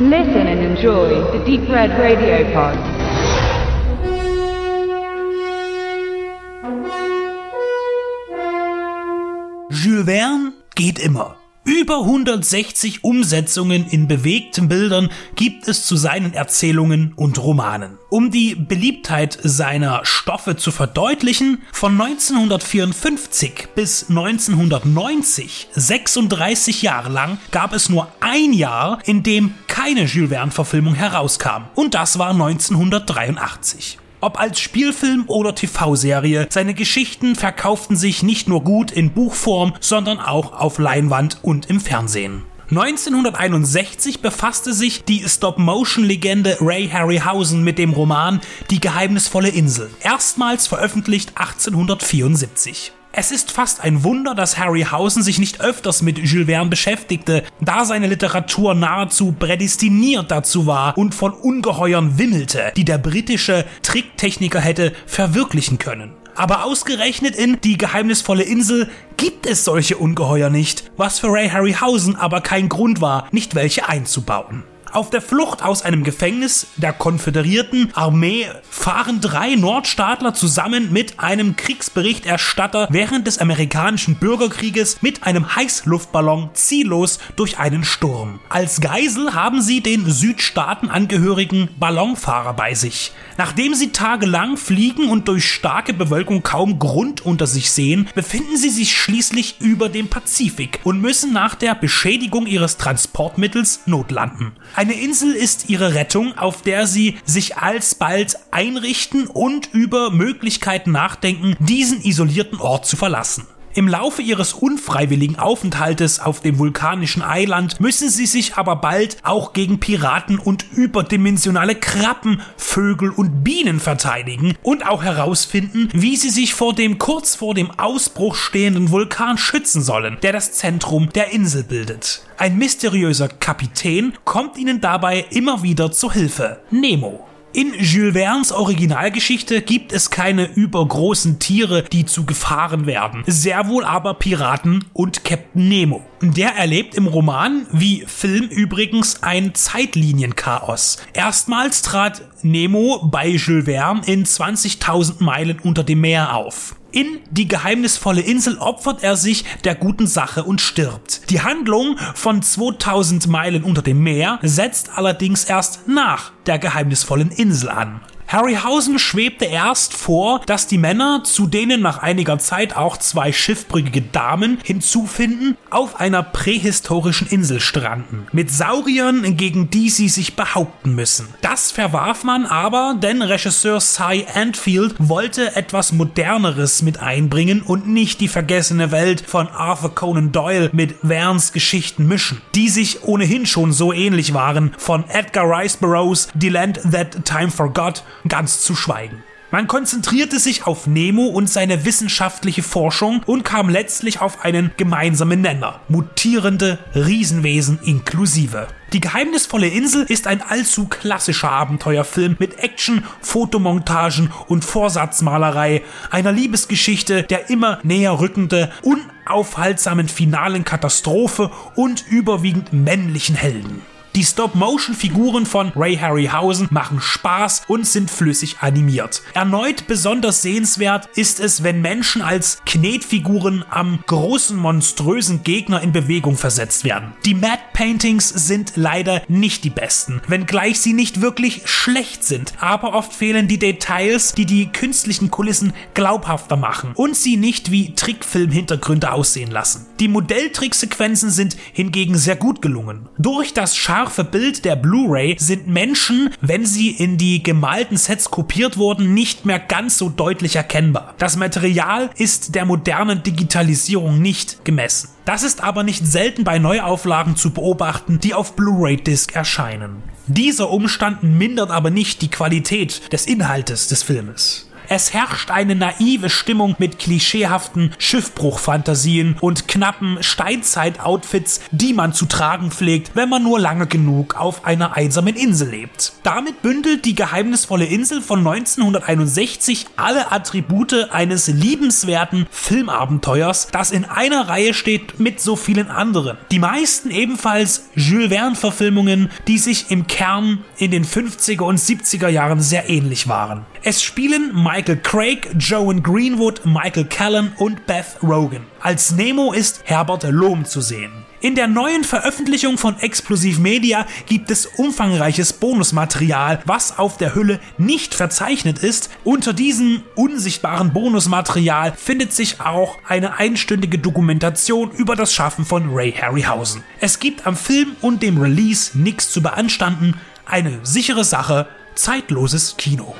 Listen and enjoy the Deep Red Radio Pod. Jules Verne geht immer. Über 160 Umsetzungen in bewegten Bildern gibt es zu seinen Erzählungen und Romanen. Um die Beliebtheit seiner Stoffe zu verdeutlichen, von 1954 bis 1990, 36 Jahre lang, gab es nur ein Jahr, in dem keine Jules Verne-Verfilmung herauskam. Und das war 1983. Ob als Spielfilm oder TV-Serie, seine Geschichten verkauften sich nicht nur gut in Buchform, sondern auch auf Leinwand und im Fernsehen. 1961 befasste sich die Stop-Motion-Legende Ray Harryhausen mit dem Roman Die geheimnisvolle Insel, erstmals veröffentlicht 1874. Es ist fast ein Wunder, dass Harryhausen sich nicht öfters mit Jules Verne beschäftigte, da seine Literatur nahezu prädestiniert dazu war und von Ungeheuern wimmelte, die der britische Tricktechniker hätte verwirklichen können. Aber ausgerechnet in Die geheimnisvolle Insel gibt es solche Ungeheuer nicht, was für Ray Harryhausen aber kein Grund war, nicht welche einzubauen. Auf der Flucht aus einem Gefängnis der konföderierten Armee fahren drei Nordstaatler zusammen mit einem Kriegsberichterstatter während des amerikanischen Bürgerkrieges mit einem Heißluftballon ziellos durch einen Sturm. Als Geisel haben sie den Südstaaten angehörigen Ballonfahrer bei sich. Nachdem sie tagelang fliegen und durch starke Bewölkung kaum Grund unter sich sehen, befinden sie sich schließlich über dem Pazifik und müssen nach der Beschädigung ihres Transportmittels notlanden. Eine Insel ist ihre Rettung, auf der sie sich alsbald einrichten und über Möglichkeiten nachdenken, diesen isolierten Ort zu verlassen. Im Laufe ihres unfreiwilligen Aufenthaltes auf dem vulkanischen Eiland müssen sie sich aber bald auch gegen Piraten und überdimensionale Krabben, Vögel und Bienen verteidigen und auch herausfinden, wie sie sich vor dem kurz vor dem Ausbruch stehenden Vulkan schützen sollen, der das Zentrum der Insel bildet. Ein mysteriöser Kapitän kommt ihnen dabei immer wieder zu Hilfe, Nemo. In Jules Verne's Originalgeschichte gibt es keine übergroßen Tiere, die zu Gefahren werden. Sehr wohl aber Piraten und Captain Nemo. Der erlebt im Roman, wie Film übrigens, ein Zeitlinienchaos. Erstmals trat Nemo bei Jules Verne in 20.000 Meilen unter dem Meer auf. In die geheimnisvolle Insel opfert er sich der guten Sache und stirbt. Die Handlung von 2000 Meilen unter dem Meer setzt allerdings erst nach der geheimnisvollen Insel an. Harryhausen schwebte erst vor, dass die Männer, zu denen nach einiger Zeit auch zwei schiffbrüchige Damen hinzufinden, auf einer prähistorischen Insel stranden, mit Sauriern, gegen die sie sich behaupten müssen. Das verwarf man aber, denn Regisseur Cy Antfield wollte etwas Moderneres mit einbringen und nicht die vergessene Welt von Arthur Conan Doyle mit Vernes Geschichten mischen, die sich ohnehin schon so ähnlich waren, von Edgar Rice Burroughs The Land That Time Forgot ganz zu schweigen. Man konzentrierte sich auf Nemo und seine wissenschaftliche Forschung und kam letztlich auf einen gemeinsamen Nenner. Mutierende Riesenwesen inklusive. Die geheimnisvolle Insel ist ein allzu klassischer Abenteuerfilm mit Action, Fotomontagen und Vorsatzmalerei, einer Liebesgeschichte, der immer näher rückende, unaufhaltsamen finalen Katastrophe und überwiegend männlichen Helden. Die Stop-Motion-Figuren von Ray Harryhausen machen Spaß und sind flüssig animiert. Erneut besonders sehenswert ist es, wenn Menschen als Knetfiguren am großen monströsen Gegner in Bewegung versetzt werden. Die Mad Paintings sind leider nicht die besten, wenngleich sie nicht wirklich schlecht sind, aber oft fehlen die Details, die die künstlichen Kulissen glaubhafter machen und sie nicht wie Trickfilm-Hintergründe aussehen lassen. Die Modelltricksequenzen sind hingegen sehr gut gelungen. Durch das scharfe Bild der Blu-ray sind Menschen, wenn sie in die gemalten Sets kopiert wurden, nicht mehr ganz so deutlich erkennbar. Das Material ist der modernen Digitalisierung nicht gemessen. Das ist aber nicht selten bei Neuauflagen zu beobachten, die auf Blu-ray-Disc erscheinen. Dieser Umstand mindert aber nicht die Qualität des Inhaltes des Filmes. Es herrscht eine naive Stimmung mit klischeehaften Schiffbruchfantasien und knappen Steinzeit-Outfits, die man zu tragen pflegt, wenn man nur lange genug auf einer einsamen Insel lebt. Damit bündelt die geheimnisvolle Insel von 1961 alle Attribute eines liebenswerten Filmabenteuers, das in einer Reihe steht mit so vielen anderen. Die meisten ebenfalls Jules Verne-Verfilmungen, die sich im Kern in den 50er und 70er Jahren sehr ähnlich waren. Es spielen Michael Craig, Joan Greenwood, Michael Callan und Beth Rogan. Als Nemo ist Herbert Lohm zu sehen. In der neuen Veröffentlichung von Explosiv Media gibt es umfangreiches Bonusmaterial, was auf der Hülle nicht verzeichnet ist. Unter diesem unsichtbaren Bonusmaterial findet sich auch eine einstündige Dokumentation über das Schaffen von Ray Harryhausen. Es gibt am Film und dem Release nichts zu beanstanden, eine sichere Sache, zeitloses Kino.